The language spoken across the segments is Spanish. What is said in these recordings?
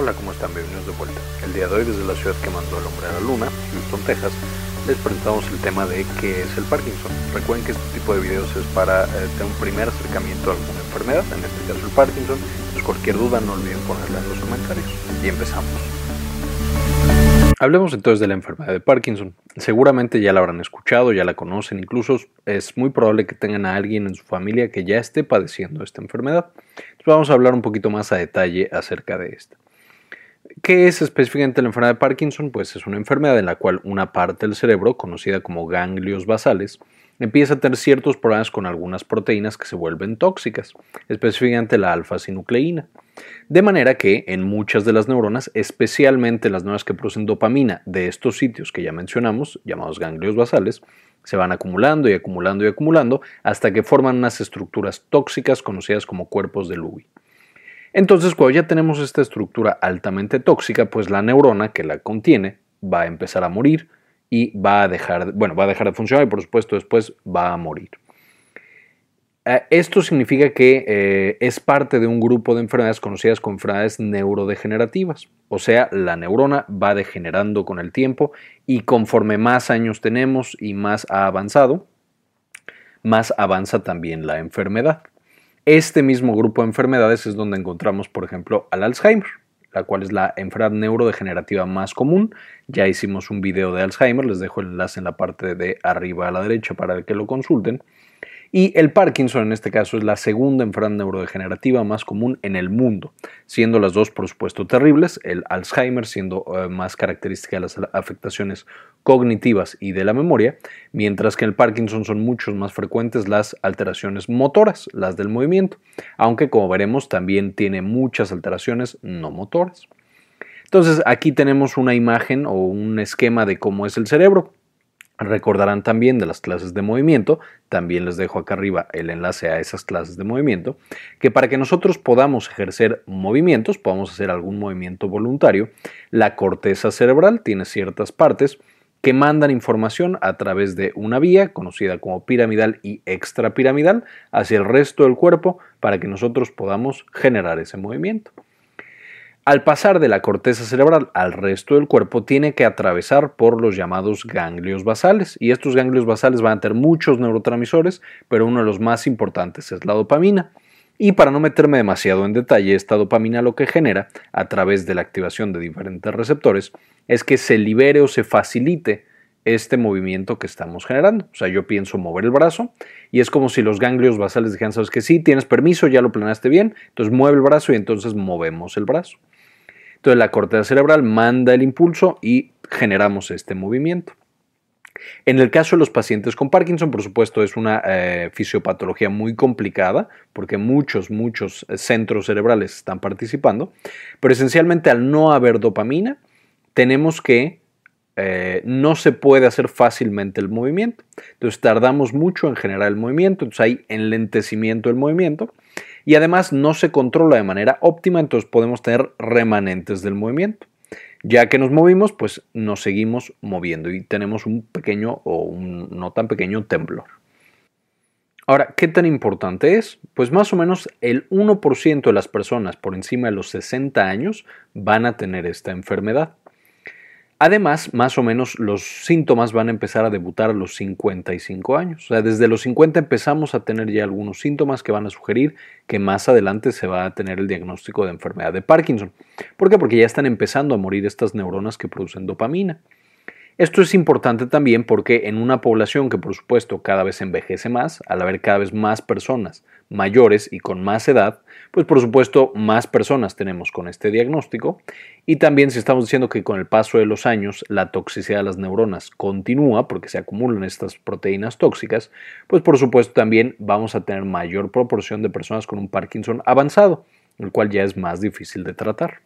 Hola, ¿cómo están? Bienvenidos de vuelta. El día de hoy, desde la ciudad que mandó al hombre a la luna, Houston, Texas, les presentamos el tema de qué es el Parkinson. Recuerden que este tipo de videos es para eh, tener un primer acercamiento a alguna enfermedad, en este caso el Parkinson. Entonces, cualquier duda no olviden ponerla en los comentarios. Y empezamos. Hablemos entonces de la enfermedad de Parkinson. Seguramente ya la habrán escuchado, ya la conocen, incluso es muy probable que tengan a alguien en su familia que ya esté padeciendo esta enfermedad. Entonces vamos a hablar un poquito más a detalle acerca de esta. ¿Qué es específicamente la enfermedad de Parkinson? Pues es una enfermedad en la cual una parte del cerebro, conocida como ganglios basales, empieza a tener ciertos problemas con algunas proteínas que se vuelven tóxicas, específicamente la alfa-sinucleína. De manera que en muchas de las neuronas, especialmente las neuronas que producen dopamina de estos sitios que ya mencionamos, llamados ganglios basales, se van acumulando y acumulando y acumulando hasta que forman unas estructuras tóxicas conocidas como cuerpos de Lewy. Entonces, cuando ya tenemos esta estructura altamente tóxica, pues la neurona que la contiene va a empezar a morir y va a dejar, bueno, va a dejar de funcionar y por supuesto después va a morir. Eh, esto significa que eh, es parte de un grupo de enfermedades conocidas como enfermedades neurodegenerativas. O sea, la neurona va degenerando con el tiempo y conforme más años tenemos y más ha avanzado, más avanza también la enfermedad. Este mismo grupo de enfermedades es donde encontramos, por ejemplo, al Alzheimer, la cual es la enfermedad neurodegenerativa más común. Ya hicimos un video de Alzheimer, les dejo el enlace en la parte de arriba a la derecha para que lo consulten. Y el Parkinson en este caso es la segunda enfermedad neurodegenerativa más común en el mundo, siendo las dos por supuesto terribles, el Alzheimer siendo eh, más característica de las afectaciones cognitivas y de la memoria, mientras que en el Parkinson son muchos más frecuentes las alteraciones motoras, las del movimiento, aunque como veremos también tiene muchas alteraciones no motoras. Entonces aquí tenemos una imagen o un esquema de cómo es el cerebro. Recordarán también de las clases de movimiento, también les dejo acá arriba el enlace a esas clases de movimiento, que para que nosotros podamos ejercer movimientos, podamos hacer algún movimiento voluntario, la corteza cerebral tiene ciertas partes que mandan información a través de una vía conocida como piramidal y extrapiramidal hacia el resto del cuerpo para que nosotros podamos generar ese movimiento. Al pasar de la corteza cerebral al resto del cuerpo, tiene que atravesar por los llamados ganglios basales. Y estos ganglios basales van a tener muchos neurotransmisores, pero uno de los más importantes es la dopamina. Y para no meterme demasiado en detalle, esta dopamina lo que genera, a través de la activación de diferentes receptores, es que se libere o se facilite este movimiento que estamos generando. O sea, yo pienso mover el brazo y es como si los ganglios basales dijeran, sabes que sí, tienes permiso, ya lo planeaste bien, entonces mueve el brazo y entonces movemos el brazo. Entonces la corteza cerebral manda el impulso y generamos este movimiento. En el caso de los pacientes con Parkinson, por supuesto, es una eh, fisiopatología muy complicada porque muchos, muchos centros cerebrales están participando, pero esencialmente al no haber dopamina, tenemos que eh, no se puede hacer fácilmente el movimiento. Entonces tardamos mucho en generar el movimiento, entonces hay enlentecimiento del movimiento y además no se controla de manera óptima, entonces podemos tener remanentes del movimiento. Ya que nos movimos, pues nos seguimos moviendo y tenemos un pequeño o un no tan pequeño temblor. Ahora, ¿qué tan importante es? Pues más o menos el 1% de las personas por encima de los 60 años van a tener esta enfermedad. Además, más o menos los síntomas van a empezar a debutar a los 55 años. O sea, desde los 50 empezamos a tener ya algunos síntomas que van a sugerir que más adelante se va a tener el diagnóstico de enfermedad de Parkinson. ¿Por qué? Porque ya están empezando a morir estas neuronas que producen dopamina. Esto es importante también porque en una población que por supuesto cada vez envejece más, al haber cada vez más personas mayores y con más edad, pues por supuesto más personas tenemos con este diagnóstico y también si estamos diciendo que con el paso de los años la toxicidad de las neuronas continúa porque se acumulan estas proteínas tóxicas, pues por supuesto también vamos a tener mayor proporción de personas con un Parkinson avanzado, el cual ya es más difícil de tratar.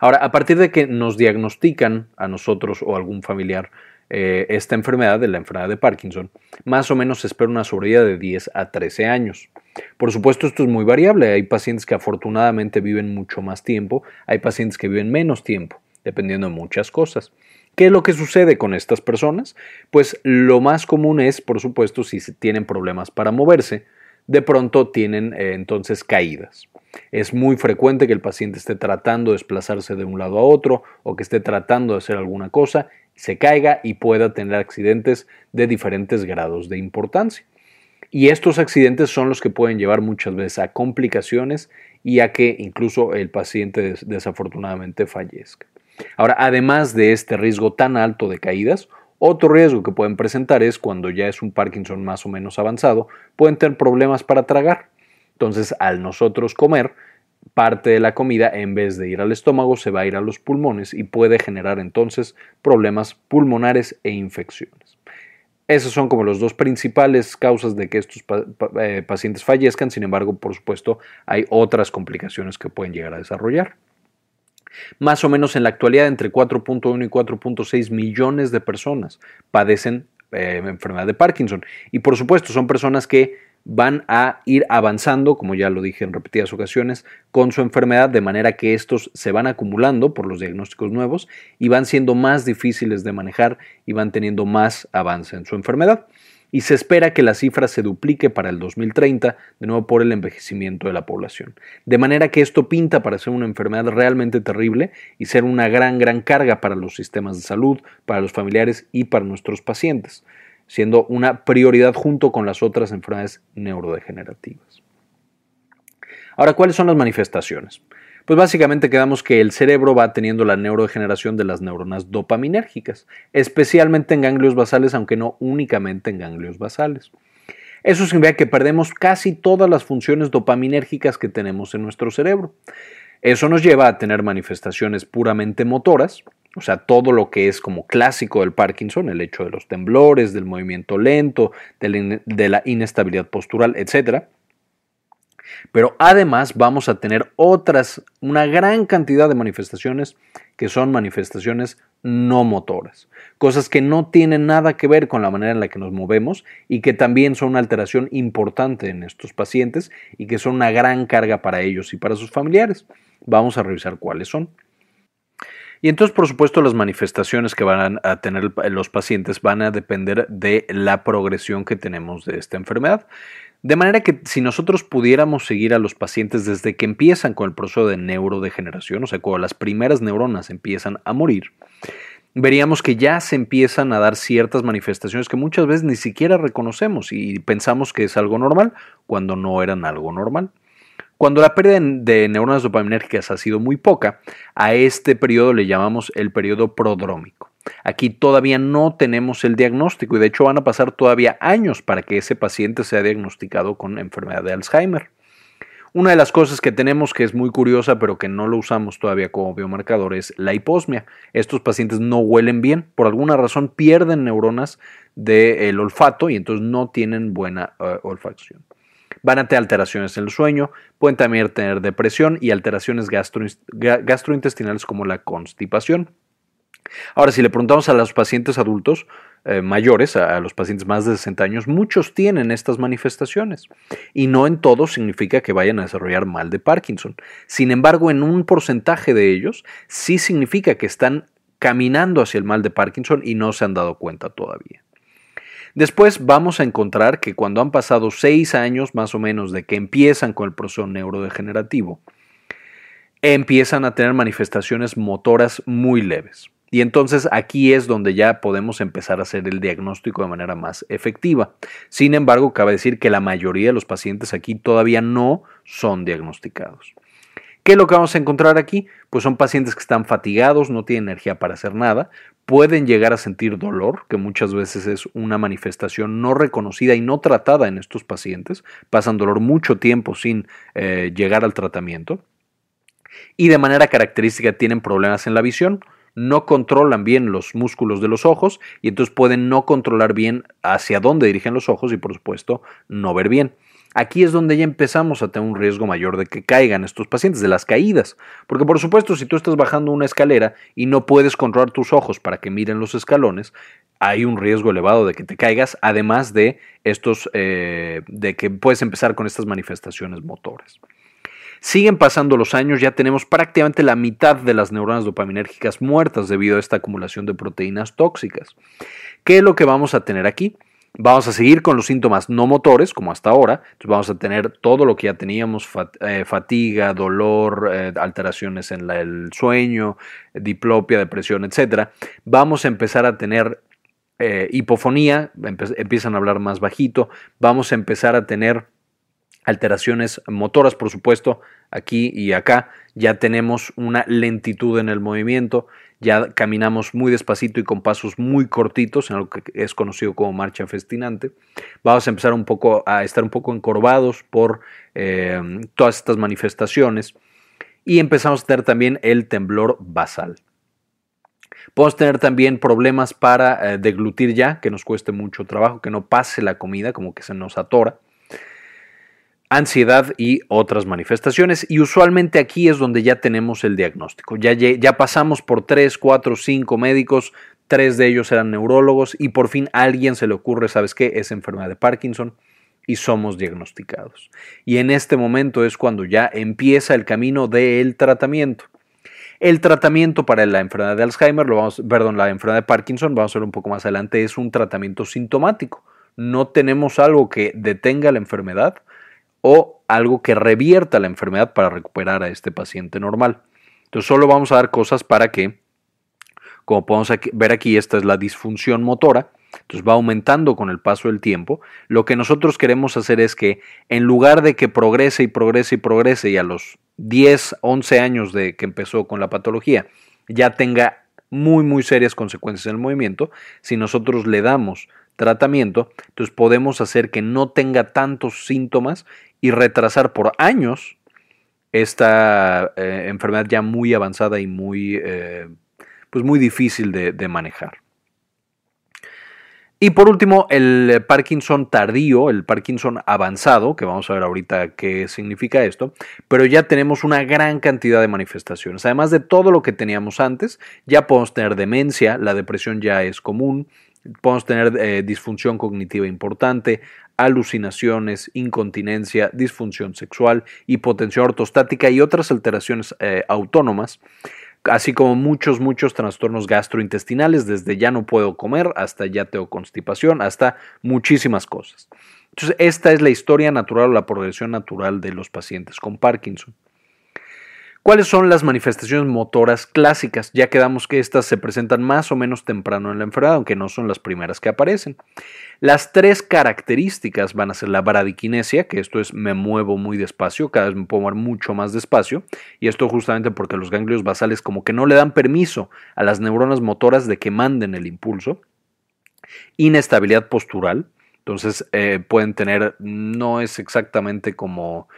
Ahora, a partir de que nos diagnostican a nosotros o a algún familiar eh, esta enfermedad, de la enfermedad de Parkinson, más o menos se espera una sobrevida de 10 a 13 años. Por supuesto, esto es muy variable. Hay pacientes que afortunadamente viven mucho más tiempo, hay pacientes que viven menos tiempo, dependiendo de muchas cosas. ¿Qué es lo que sucede con estas personas? Pues lo más común es, por supuesto, si tienen problemas para moverse, de pronto tienen eh, entonces caídas. Es muy frecuente que el paciente esté tratando de desplazarse de un lado a otro o que esté tratando de hacer alguna cosa, se caiga y pueda tener accidentes de diferentes grados de importancia. Y estos accidentes son los que pueden llevar muchas veces a complicaciones y a que incluso el paciente desafortunadamente fallezca. Ahora, además de este riesgo tan alto de caídas, otro riesgo que pueden presentar es cuando ya es un Parkinson más o menos avanzado, pueden tener problemas para tragar. Entonces, al nosotros comer, parte de la comida, en vez de ir al estómago, se va a ir a los pulmones y puede generar entonces problemas pulmonares e infecciones. Esas son como las dos principales causas de que estos eh, pacientes fallezcan, sin embargo, por supuesto, hay otras complicaciones que pueden llegar a desarrollar. Más o menos en la actualidad, entre 4.1 y 4.6 millones de personas padecen eh, enfermedad de Parkinson. Y por supuesto, son personas que van a ir avanzando, como ya lo dije en repetidas ocasiones, con su enfermedad, de manera que estos se van acumulando por los diagnósticos nuevos y van siendo más difíciles de manejar y van teniendo más avance en su enfermedad. Y se espera que la cifra se duplique para el 2030, de nuevo por el envejecimiento de la población. De manera que esto pinta para ser una enfermedad realmente terrible y ser una gran, gran carga para los sistemas de salud, para los familiares y para nuestros pacientes siendo una prioridad junto con las otras enfermedades neurodegenerativas. Ahora, ¿cuáles son las manifestaciones? Pues básicamente quedamos que el cerebro va teniendo la neurodegeneración de las neuronas dopaminérgicas, especialmente en ganglios basales, aunque no únicamente en ganglios basales. Eso significa que perdemos casi todas las funciones dopaminérgicas que tenemos en nuestro cerebro. Eso nos lleva a tener manifestaciones puramente motoras, o sea, todo lo que es como clásico del Parkinson, el hecho de los temblores, del movimiento lento, de la inestabilidad postural, etc. Pero además vamos a tener otras, una gran cantidad de manifestaciones que son manifestaciones no motoras, cosas que no tienen nada que ver con la manera en la que nos movemos y que también son una alteración importante en estos pacientes y que son una gran carga para ellos y para sus familiares. Vamos a revisar cuáles son. Y entonces, por supuesto, las manifestaciones que van a tener los pacientes van a depender de la progresión que tenemos de esta enfermedad. De manera que si nosotros pudiéramos seguir a los pacientes desde que empiezan con el proceso de neurodegeneración, o sea, cuando las primeras neuronas empiezan a morir, veríamos que ya se empiezan a dar ciertas manifestaciones que muchas veces ni siquiera reconocemos y pensamos que es algo normal cuando no eran algo normal. Cuando la pérdida de neuronas dopaminérgicas ha sido muy poca, a este periodo le llamamos el periodo prodrómico. Aquí todavía no tenemos el diagnóstico y de hecho van a pasar todavía años para que ese paciente sea diagnosticado con enfermedad de Alzheimer. Una de las cosas que tenemos que es muy curiosa pero que no lo usamos todavía como biomarcador es la hiposmia. Estos pacientes no huelen bien, por alguna razón pierden neuronas del olfato y entonces no tienen buena eh, olfacción. Van a tener alteraciones en el sueño, pueden también tener depresión y alteraciones gastrointestinales como la constipación. Ahora, si le preguntamos a los pacientes adultos eh, mayores, a, los pacientes más de 60 años, muchos tienen estas manifestaciones y no en todos significa que vayan a desarrollar mal de Parkinson. Sin embargo, en un porcentaje de ellos sí significa que están caminando hacia el mal de Parkinson y no se han dado cuenta todavía. Después vamos a encontrar que cuando han pasado seis años más o menos de que empiezan con el proceso neurodegenerativo, empiezan a tener manifestaciones motoras muy leves. Y entonces aquí es donde ya podemos empezar a hacer el diagnóstico de manera más efectiva. Sin embargo, cabe decir que la mayoría de los pacientes aquí todavía no son diagnosticados. ¿Qué es lo que vamos a encontrar aquí? Pues son pacientes que están fatigados, no tienen energía para hacer nada, pueden llegar a sentir dolor, que muchas veces es una manifestación no reconocida y no tratada en estos pacientes, pasan dolor mucho tiempo sin eh, llegar al tratamiento, y de manera característica tienen problemas en la visión, no controlan bien los músculos de los ojos y entonces pueden no controlar bien hacia dónde dirigen los ojos y por supuesto no ver bien. Aquí es donde ya empezamos a tener un riesgo mayor de que caigan estos pacientes, de las caídas. Porque por supuesto, si tú estás bajando una escalera y no puedes controlar tus ojos para que miren los escalones, hay un riesgo elevado de que te caigas, además de estos, eh, de que puedes empezar con estas manifestaciones motoras. Siguen pasando los años, ya tenemos prácticamente la mitad de las neuronas dopaminérgicas muertas debido a esta acumulación de proteínas tóxicas. ¿Qué es lo que vamos a tener aquí? Vamos a seguir con los síntomas no motores, como hasta ahora. Vamos a tener todo lo que ya teníamos, eh, fatiga, dolor, eh, alteraciones en el sueño, diplopia, depresión, etc. Vamos a empezar a tener eh, hipofonía, empiezan a hablar más bajito. Vamos a empezar a tener alteraciones motoras, por supuesto, aquí y acá. Ya tenemos una lentitud en el movimiento, ya caminamos muy despacito y con pasos muy cortitos, en lo que es conocido como marcha festinante. Vamos a empezar un poco a estar un poco encorvados por eh, todas estas manifestaciones y empezamos a tener también el temblor basal. Podemos tener también problemas para eh, deglutir ya, que nos cueste mucho trabajo, que no pase la comida, como que se nos atora ansiedad y otras manifestaciones. Y usualmente aquí es donde ya tenemos el diagnóstico. Ya, ya pasamos por 3, 4, 5 médicos, tres de ellos eran neurólogos y por fin a alguien se le ocurre, ¿sabes qué? Es enfermedad de Parkinson y somos diagnosticados. Y en este momento es cuando ya empieza el camino del tratamiento. El tratamiento para la enfermedad de Alzheimer, lo vamos, perdón, la enfermedad de Parkinson, vamos a ver un poco más adelante, es un tratamiento sintomático. No tenemos algo que detenga la enfermedad, o algo que revierta la enfermedad para recuperar a este paciente normal. Entonces solo vamos a dar cosas para que, como podemos ver aquí, esta es la disfunción motora, entonces va aumentando con el paso del tiempo. Lo que nosotros queremos hacer es que en lugar de que progrese y progrese y progrese y a los 10, 11 años de que empezó con la patología ya tenga muy, muy serias consecuencias en el movimiento, si nosotros le damos tratamiento, entonces podemos hacer que no tenga tantos síntomas y retrasar por años esta eh, enfermedad ya muy avanzada y muy, eh, pues muy difícil de, manejar. Y por último, el Parkinson tardío, el Parkinson avanzado, que vamos a ver ahorita qué significa esto, pero ya tenemos una gran cantidad de manifestaciones. Además de todo lo que teníamos antes, ya podemos tener demencia, la depresión ya es común, podemos tener eh, disfunción cognitiva importante, alucinaciones, incontinencia, disfunción sexual, hipotensión ortostática y otras alteraciones eh, autónomas, así como muchos, muchos trastornos gastrointestinales, desde ya no puedo comer hasta ya tengo constipación, hasta muchísimas cosas. Entonces, esta es la historia natural o la progresión natural de los pacientes con Parkinson. ¿Cuáles son las manifestaciones motoras clásicas? Ya quedamos que estas se presentan más o menos temprano en la enfermedad, aunque no son las primeras que aparecen. Las tres características van a ser la bradiquinesia, que esto es me muevo muy despacio, cada vez me puedo mover mucho más despacio, y esto justamente porque los ganglios basales como que no le dan permiso a las neuronas motoras de que manden el impulso. Inestabilidad postural, entonces eh, pueden tener, no es exactamente como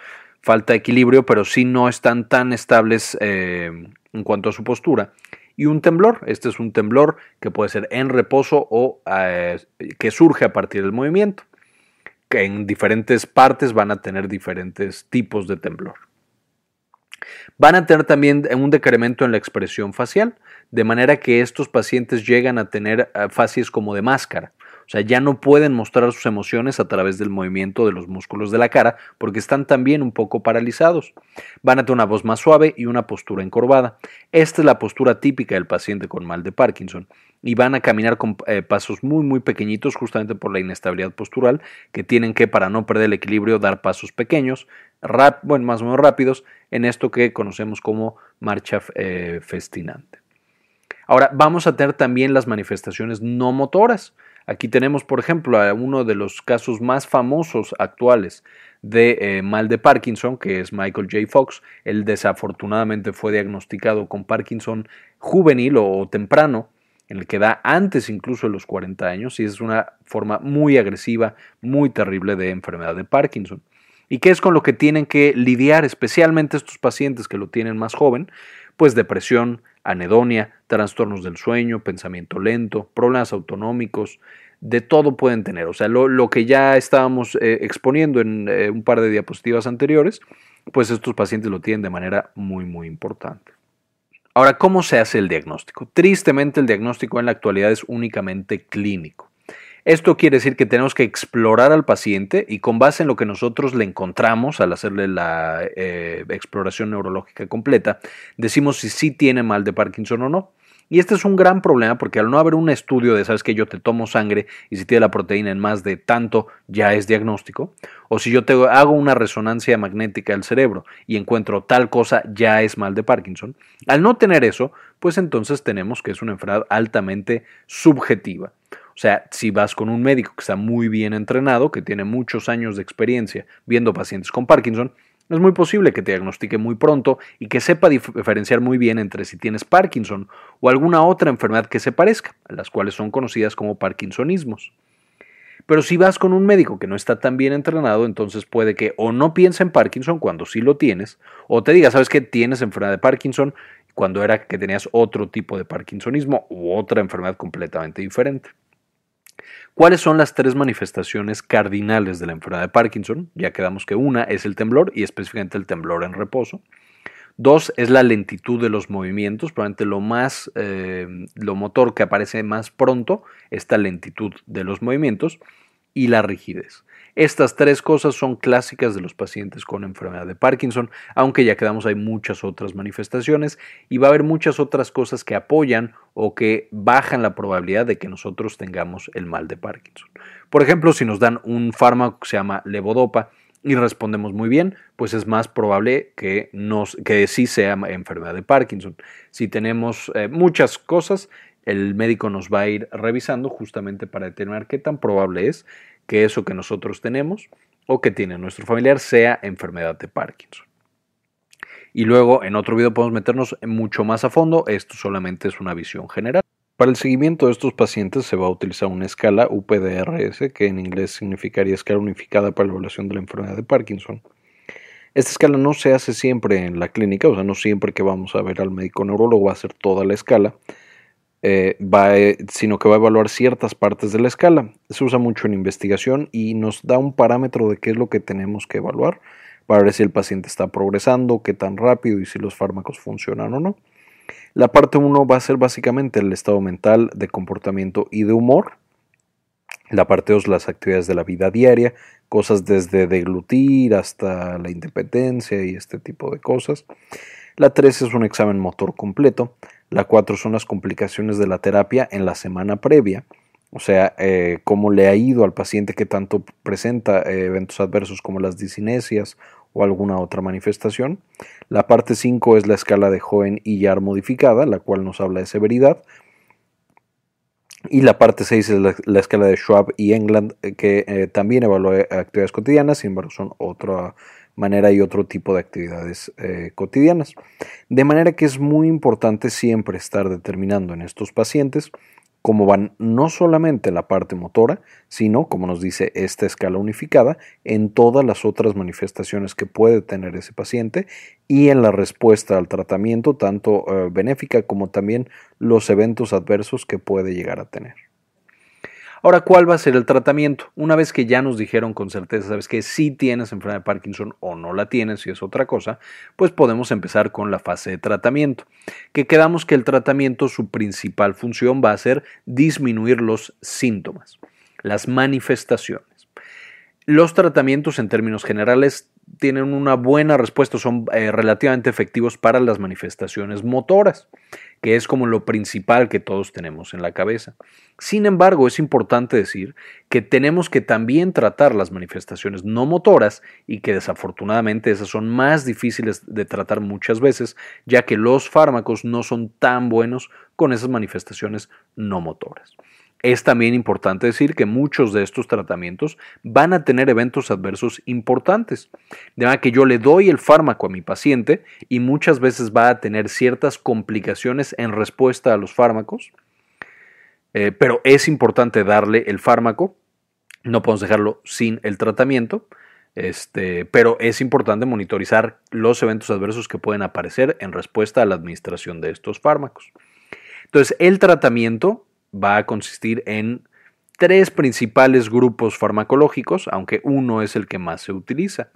falta de equilibrio, pero sí no están tan estables eh, en cuanto a su postura. Y un temblor, este es un temblor que puede ser en reposo o eh, que surge a partir del movimiento, que en diferentes partes van a tener diferentes tipos de temblor. Van a tener también un decremento en la expresión facial, de manera que estos pacientes llegan a tener eh, facies como de máscara. O sea, ya no pueden mostrar sus emociones a través del movimiento de los músculos de la cara porque están también un poco paralizados. Van a tener una voz más suave y una postura encorvada. Esta es la postura típica del paciente con mal de Parkinson. Y van a caminar con eh, pasos muy muy pequeñitos justamente por la inestabilidad postural que tienen que para no perder el equilibrio dar pasos pequeños, bueno, más o menos rápidos en esto que conocemos como marcha eh, festinante. Ahora vamos a tener también las manifestaciones no motoras. Aquí tenemos, por ejemplo, a uno de los casos más famosos actuales de eh, mal de Parkinson, que es Michael J. Fox. Él desafortunadamente fue diagnosticado con Parkinson juvenil o temprano, en el que da antes incluso de los 40 años, y es una forma muy agresiva, muy terrible de enfermedad de Parkinson. ¿Y qué es con lo que tienen que lidiar especialmente estos pacientes que lo tienen más joven? Pues depresión, anedonia, trastornos del sueño, pensamiento lento, problemas autonómicos, de todo pueden tener. O sea, lo, que ya estábamos eh, exponiendo en eh, un par de diapositivas anteriores, pues estos pacientes lo tienen de manera muy, muy importante. Ahora, ¿cómo se hace el diagnóstico? Tristemente, el diagnóstico en la actualidad es únicamente clínico. Esto quiere decir que tenemos que explorar al paciente y con base en lo que nosotros le encontramos al hacerle la eh, exploración neurológica completa, decimos si sí tiene mal de Parkinson o no. Y este es un gran problema porque al no haber un estudio de, sabes que yo te tomo sangre y si tiene la proteína en más de tanto ya es diagnóstico, o si yo te hago una resonancia magnética del cerebro y encuentro tal cosa ya es mal de Parkinson, al no tener eso, pues entonces tenemos que es una enfermedad altamente subjetiva. O sea, si vas con un médico que está muy bien entrenado, que tiene muchos años de experiencia viendo pacientes con Parkinson, es muy posible que te diagnostique muy pronto y que sepa diferenciar muy bien entre si tienes Parkinson o alguna otra enfermedad que se parezca, las cuales son conocidas como Parkinsonismos. Pero si vas con un médico que no está tan bien entrenado, entonces puede que o no piense en Parkinson cuando sí lo tienes, o te diga, sabes que tienes enfermedad de Parkinson cuando era que tenías otro tipo de Parkinsonismo u otra enfermedad completamente diferente. ¿Cuáles son las tres manifestaciones cardinales de la enfermedad de Parkinson? Ya quedamos que una es el temblor y específicamente el temblor en reposo. Dos es la lentitud de los movimientos, probablemente lo más, eh, lo motor que aparece más pronto, esta lentitud de los movimientos y la rigidez. Estas tres cosas son clásicas de los pacientes con enfermedad de Parkinson, aunque ya quedamos hay muchas otras manifestaciones y va a haber muchas otras cosas que apoyan o que bajan la probabilidad de que nosotros tengamos el mal de Parkinson. Por ejemplo, si nos dan un fármaco que se llama levodopa y respondemos muy bien, pues es más probable que, nos, que sí sea enfermedad de Parkinson. Si tenemos eh, muchas cosas, el médico nos va a ir revisando justamente para determinar qué tan probable es que eso que nosotros tenemos o que tiene nuestro familiar sea enfermedad de Parkinson. Y luego en otro video podemos meternos mucho más a fondo, esto solamente es una visión general. Para el seguimiento de estos pacientes se va a utilizar una escala UPDRS, que en inglés significaría escala unificada para la evaluación de la enfermedad de Parkinson. Esta escala no se hace siempre en la clínica, o sea, no siempre que vamos a ver al médico neurólogo va a hacer toda la escala, eh, va, sino que va a evaluar ciertas partes de la escala. Se usa mucho en investigación y nos da un parámetro de qué es lo que tenemos que evaluar para ver si el paciente está progresando, qué tan rápido y si los fármacos funcionan o no. La parte 1 va a ser básicamente el estado mental, de comportamiento y de humor. La parte 2 las actividades de la vida diaria, cosas desde deglutir hasta la independencia y este tipo de cosas. La 3 es un examen motor completo. La 4 son las complicaciones de la terapia en la semana previa. O sea, eh, cómo le ha ido al paciente que tanto presenta eh, eventos adversos como las disinesias o alguna otra manifestación. La parte 5 es la escala de Hohen y Yar modificada, la cual nos habla de severidad. Y la parte 6 es la, escala de Schwab y England, eh, que también evalúa actividades cotidianas, sin embargo son otra manera y otro tipo de actividades eh, cotidianas. De manera que es muy importante siempre estar determinando en estos pacientes cómo van no solamente la parte motora, sino, como nos dice esta escala unificada, en todas las otras manifestaciones que puede tener ese paciente y en la respuesta al tratamiento, tanto eh, benéfica como también los eventos adversos que puede llegar a tener. Ahora, ¿cuál va a ser el tratamiento? Una vez que ya nos dijeron con certeza, sabes que sí tienes enfermedad de Parkinson o no la tienes, si es otra cosa, pues podemos empezar con la fase de tratamiento. Que quedamos que el tratamiento, su principal función va a ser disminuir los síntomas, las manifestaciones. Los tratamientos en términos generales tienen una buena respuesta, son eh, relativamente efectivos para las manifestaciones motoras, que es como lo principal que todos tenemos en la cabeza. Sin embargo, es importante decir que tenemos que también tratar las manifestaciones no motoras y que desafortunadamente esas son más difíciles de tratar muchas veces, ya que los fármacos no son tan buenos con esas manifestaciones no motoras. Es también importante decir que muchos de estos tratamientos van a tener eventos adversos importantes. De manera que yo le doy el fármaco a mi paciente y muchas veces va a tener ciertas complicaciones en respuesta a los fármacos. Eh, pero es importante darle el fármaco. No podemos dejarlo sin el tratamiento. Este, pero es importante monitorizar los eventos adversos que pueden aparecer en respuesta a la administración de estos fármacos. Entonces, el tratamiento va a consistir en tres principales grupos farmacológicos, aunque uno es el que más se utiliza.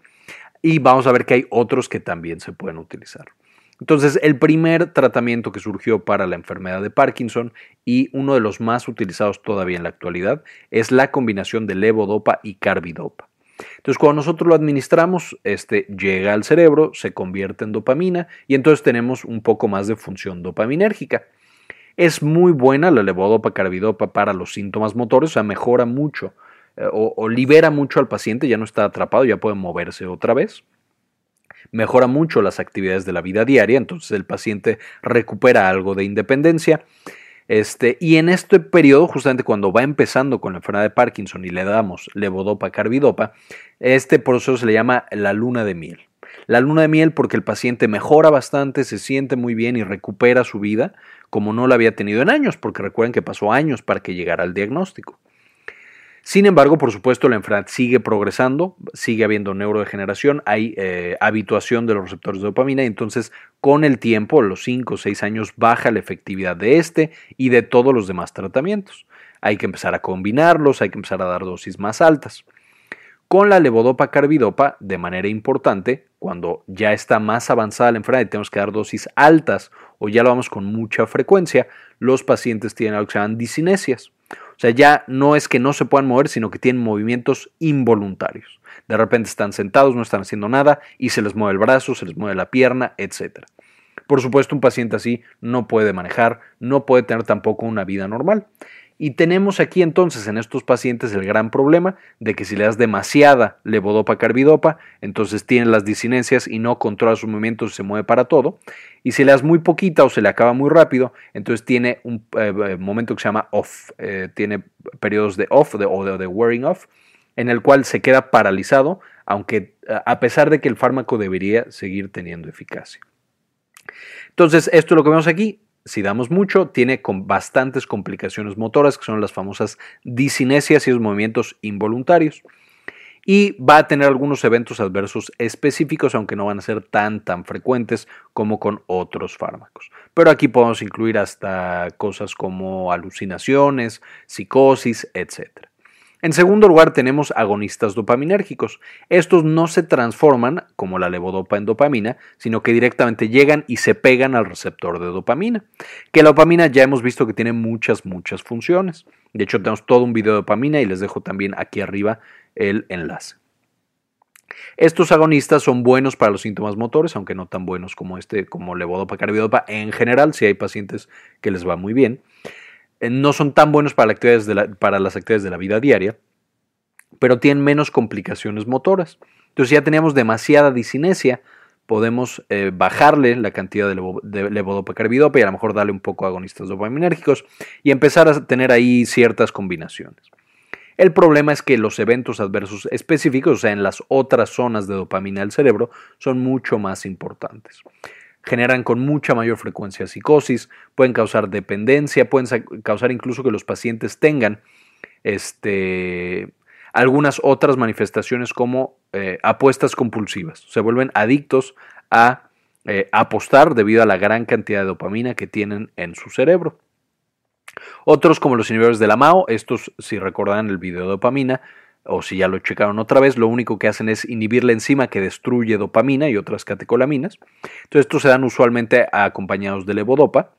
Y vamos a ver que hay otros que también se pueden utilizar. Entonces, el primer tratamiento que surgió para la enfermedad de Parkinson y uno de los más utilizados todavía en la actualidad es la combinación de levodopa y carbidopa. Entonces, cuando nosotros lo administramos, este llega al cerebro, se convierte en dopamina y entonces tenemos un poco más de función dopaminérgica. Es muy buena la levodopa carbidopa para los síntomas motores, o sea, mejora mucho eh, o, libera mucho al paciente, ya no está atrapado, ya puede moverse otra vez. Mejora mucho las actividades de la vida diaria, entonces el paciente recupera algo de independencia. Este, y en este periodo, justamente cuando va empezando con la enfermedad de Parkinson y le damos levodopa carbidopa, este proceso se le llama la luna de miel. La luna de miel porque el paciente mejora bastante, se siente muy bien y recupera su vida como no la había tenido en años, porque recuerden que pasó años para que llegara al diagnóstico. Sin embargo, por supuesto, la enfermedad sigue progresando, sigue habiendo neurodegeneración, hay eh, habituación de los receptores de dopamina y entonces con el tiempo, los 5 o 6 años, baja la efectividad de este y de todos los demás tratamientos. Hay que empezar a combinarlos, hay que empezar a dar dosis más altas. Con la levodopa carbidopa, de manera importante, cuando ya está más avanzada la enfermedad y tenemos que dar dosis altas o ya lo vamos con mucha frecuencia, los pacientes tienen algo que se llaman disinesias. O sea, ya no es que no se puedan mover, sino que tienen movimientos involuntarios. De repente están sentados, no están haciendo nada y se les mueve el brazo, se les mueve la pierna, etc. Por supuesto, un paciente así no puede manejar, no puede tener tampoco una vida normal. Y tenemos aquí entonces en estos pacientes el gran problema de que si le das demasiada levodopa carbidopa, entonces tiene las disinencias y no controla sus movimientos se mueve para todo. Y si le das muy poquita o se le acaba muy rápido, entonces tiene un eh, eh, momento que se llama off, eh, tiene periodos de off de, o de, de wearing off, en el cual se queda paralizado, aunque a pesar de que el fármaco debería seguir teniendo eficacia. Entonces, esto es lo que vemos aquí si damos mucho, tiene con bastantes complicaciones motoras, que son las famosas disinesias y los movimientos involuntarios. Y va a tener algunos eventos adversos específicos, aunque no van a ser tan, tan frecuentes como con otros fármacos. Pero aquí podemos incluir hasta cosas como alucinaciones, psicosis, etc. En segundo lugar tenemos agonistas dopaminérgicos. Estos no se transforman como la levodopa en dopamina, sino que directamente llegan y se pegan al receptor de dopamina. Que la dopamina ya hemos visto que tiene muchas, muchas funciones. De hecho tenemos todo un video de dopamina y les dejo también aquí arriba el enlace. Estos agonistas son buenos para los síntomas motores, aunque no tan buenos como este, como levodopa carbidopa en general, si hay pacientes que les va muy bien. Eh, no son tan buenos para, para las actividades de la vida diaria, pero tienen menos complicaciones motoras. Entonces ya teníamos demasiada disinesia, podemos eh, bajarle la cantidad de, levodopa carbidopa y a lo mejor darle un poco de agonistas dopaminérgicos y empezar a tener ahí ciertas combinaciones. El problema es que los eventos adversos específicos, o sea, en las otras zonas de dopamina del cerebro, son mucho más importantes generan con mucha mayor frecuencia psicosis, pueden causar dependencia, pueden causar incluso que los pacientes tengan este, algunas otras manifestaciones como eh, apuestas compulsivas. Se vuelven adictos a eh, apostar debido a la gran cantidad de dopamina que tienen en su cerebro. Otros como los inhibidores de la MAO, estos si recordan el video de dopamina, o si ya lo checaron otra vez, lo único que hacen es inhibir la enzima que destruye dopamina y otras catecolaminas. Entonces, estos se dan usualmente acompañados de levodopa,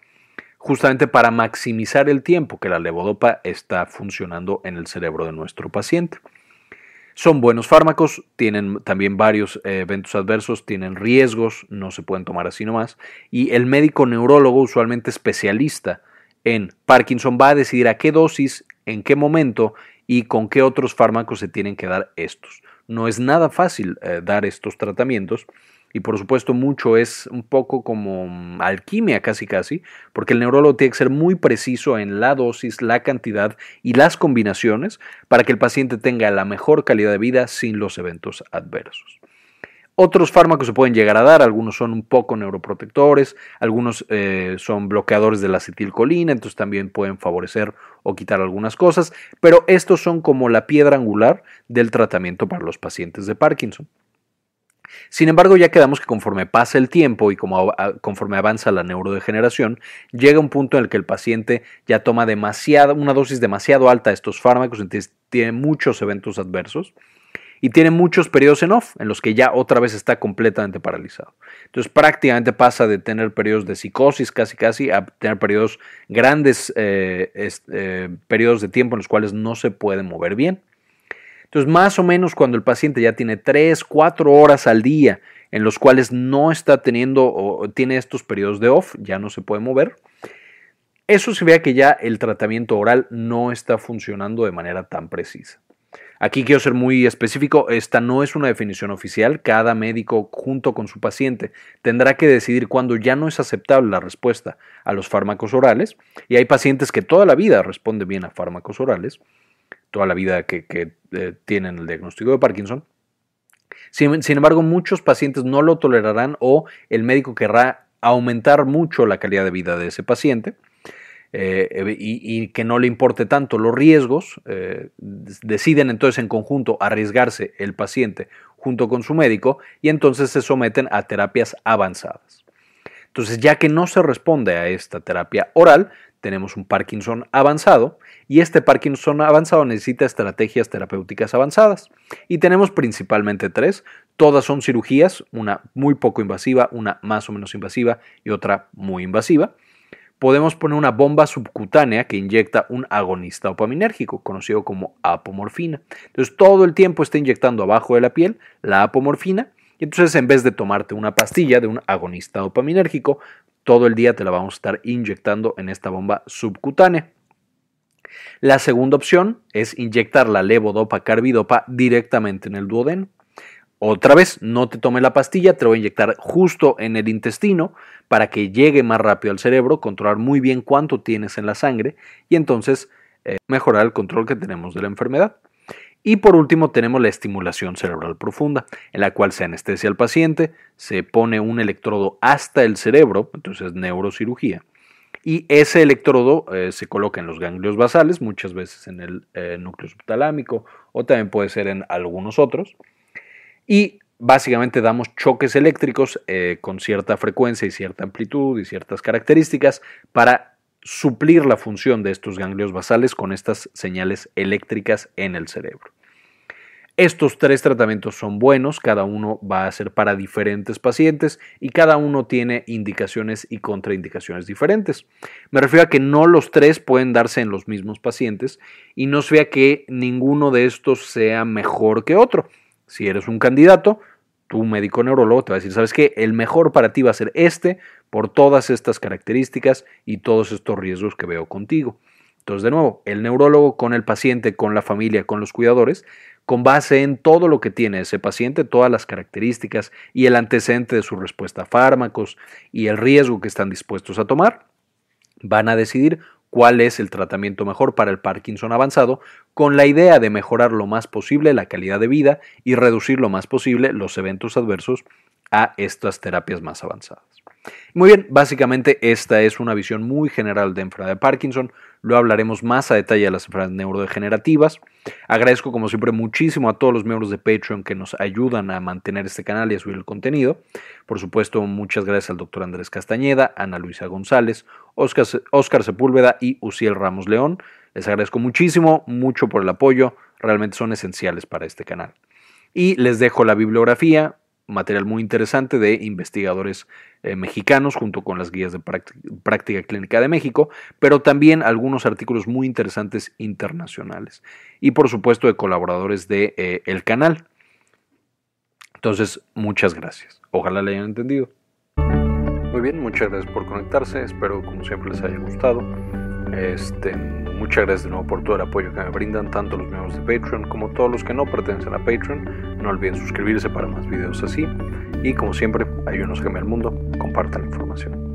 justamente para maximizar el tiempo que la levodopa está funcionando en el cerebro de nuestro paciente. Son buenos fármacos, tienen también varios eh, eventos adversos, tienen riesgos, no se pueden tomar así nomás. Y el médico neurólogo, usualmente especialista en Parkinson, va a decidir a qué dosis, en qué momento y con qué otros fármacos se tienen que dar estos. No es nada fácil eh, dar estos tratamientos y por supuesto mucho es un poco como mm, alquimia casi casi, porque el neurólogo tiene que ser muy preciso en la dosis, la cantidad y las combinaciones para que el paciente tenga la mejor calidad de vida sin los eventos adversos. Otros fármacos se pueden llegar a dar, algunos son un poco neuroprotectores, algunos eh, son bloqueadores de la acetilcolina, entonces también pueden favorecer o quitar algunas cosas, pero estos son como la piedra angular del tratamiento para los pacientes de Parkinson. Sin embargo, ya quedamos que conforme pasa el tiempo y como conforme avanza la neurodegeneración, llega un punto en el que el paciente ya toma demasiada, una dosis demasiado alta de estos fármacos, entonces tiene muchos eventos adversos y tiene muchos periodos en off, en los que ya otra vez está completamente paralizado. Entonces prácticamente pasa de tener periodos de psicosis casi casi a tener periodos grandes, eh, eh, periodos de tiempo en los cuales no se puede mover bien. Entonces más o menos cuando el paciente ya tiene 3, 4 horas al día en los cuales no está teniendo o tiene estos periodos de off, ya no se puede mover, Eso se vea que ya el tratamiento oral no está funcionando de manera tan precisa. Aquí quiero ser muy específico, esta no es una definición oficial, cada médico junto con su paciente tendrá que decidir cuándo ya no es aceptable la respuesta a los fármacos orales y hay pacientes que toda la vida responden bien a fármacos orales, toda la vida que, eh, tienen el diagnóstico de Parkinson. Sin, sin embargo, muchos pacientes no lo tolerarán o el médico querrá aumentar mucho la calidad de vida de ese paciente eh, y, que no le importe tanto los riesgos, eh, deciden entonces en conjunto arriesgarse el paciente junto con su médico y entonces se someten a terapias avanzadas. Entonces, ya que no se responde a esta terapia oral, tenemos un Parkinson avanzado y este Parkinson avanzado necesita estrategias terapéuticas avanzadas. Y tenemos principalmente tres, todas son cirugías, una muy poco invasiva, una más o menos invasiva y otra muy invasiva podemos poner una bomba subcutánea que inyecta un agonista dopaminérgico, conocido como apomorfina. Entonces todo el tiempo está inyectando abajo de la piel la apomorfina y entonces en vez de tomarte una pastilla de un agonista dopaminérgico, todo el día te la vamos a estar inyectando en esta bomba subcutánea. La segunda opción es inyectar la levodopa carbidopa directamente en el duodeno. Otra vez, no te tome la pastilla, te voy a inyectar justo en el intestino para que llegue más rápido al cerebro, controlar muy bien cuánto tienes en la sangre y entonces eh, mejorar el control que tenemos de la enfermedad. Y por último tenemos la estimulación cerebral profunda, en la cual se anestesia al paciente, se pone un electrodo hasta el cerebro, entonces neurocirugía, y ese electrodo eh, se coloca en los ganglios basales, muchas veces en el eh, núcleo subtalámico o también puede ser en algunos otros y básicamente damos choques eléctricos eh, con cierta frecuencia y cierta amplitud y ciertas características para suplir la función de estos ganglios basales con estas señales eléctricas en el cerebro. Estos tres tratamientos son buenos, cada uno va a ser para diferentes pacientes y cada uno tiene indicaciones y contraindicaciones diferentes. Me refiero a que no los tres pueden darse en los mismos pacientes y no se vea que ninguno de estos sea mejor que otro. Si eres un candidato, tu médico neurólogo te va a decir, ¿sabes qué? El mejor para ti va a ser este por todas estas características y todos estos riesgos que veo contigo. Entonces, de nuevo, el neurólogo con el paciente, con la familia, con los cuidadores, con base en todo lo que tiene ese paciente, todas las características y el antecedente de su respuesta a fármacos y el riesgo que están dispuestos a tomar, van a decidir cuál es el tratamiento mejor para el Parkinson avanzado, con la idea de mejorar lo más posible la calidad de vida y reducir lo más posible los eventos adversos a estas terapias más avanzadas. Muy bien, básicamente esta es una visión muy general de enfermedad de Parkinson. Lo hablaremos más a detalle de las enfermedades neurodegenerativas. Agradezco como siempre muchísimo a todos los miembros de Patreon que nos ayudan a mantener este canal y a subir el contenido. Por supuesto, muchas gracias al doctor Andrés Castañeda, Ana Luisa González, Oscar, Oscar Sepúlveda y Uciel Ramos León. Les agradezco muchísimo, mucho por el apoyo. Realmente son esenciales para este canal. Y les dejo la bibliografía, material muy interesante de investigadores eh, mexicanos junto con las guías de práctica, clínica de México, pero también algunos artículos muy interesantes internacionales y por supuesto de colaboradores de eh, canal. Entonces, muchas gracias. Ojalá le hayan entendido. Muy bien, muchas gracias por conectarse. Espero como siempre les haya gustado. Este, muchas gracias de nuevo por todo el apoyo que me brindan, tanto los miembros de Patreon como todos los que no pertenecen a Patreon. No olviden suscribirse para más videos así. Y como siempre, ayúdenos a cambiar el mundo, compartan la información.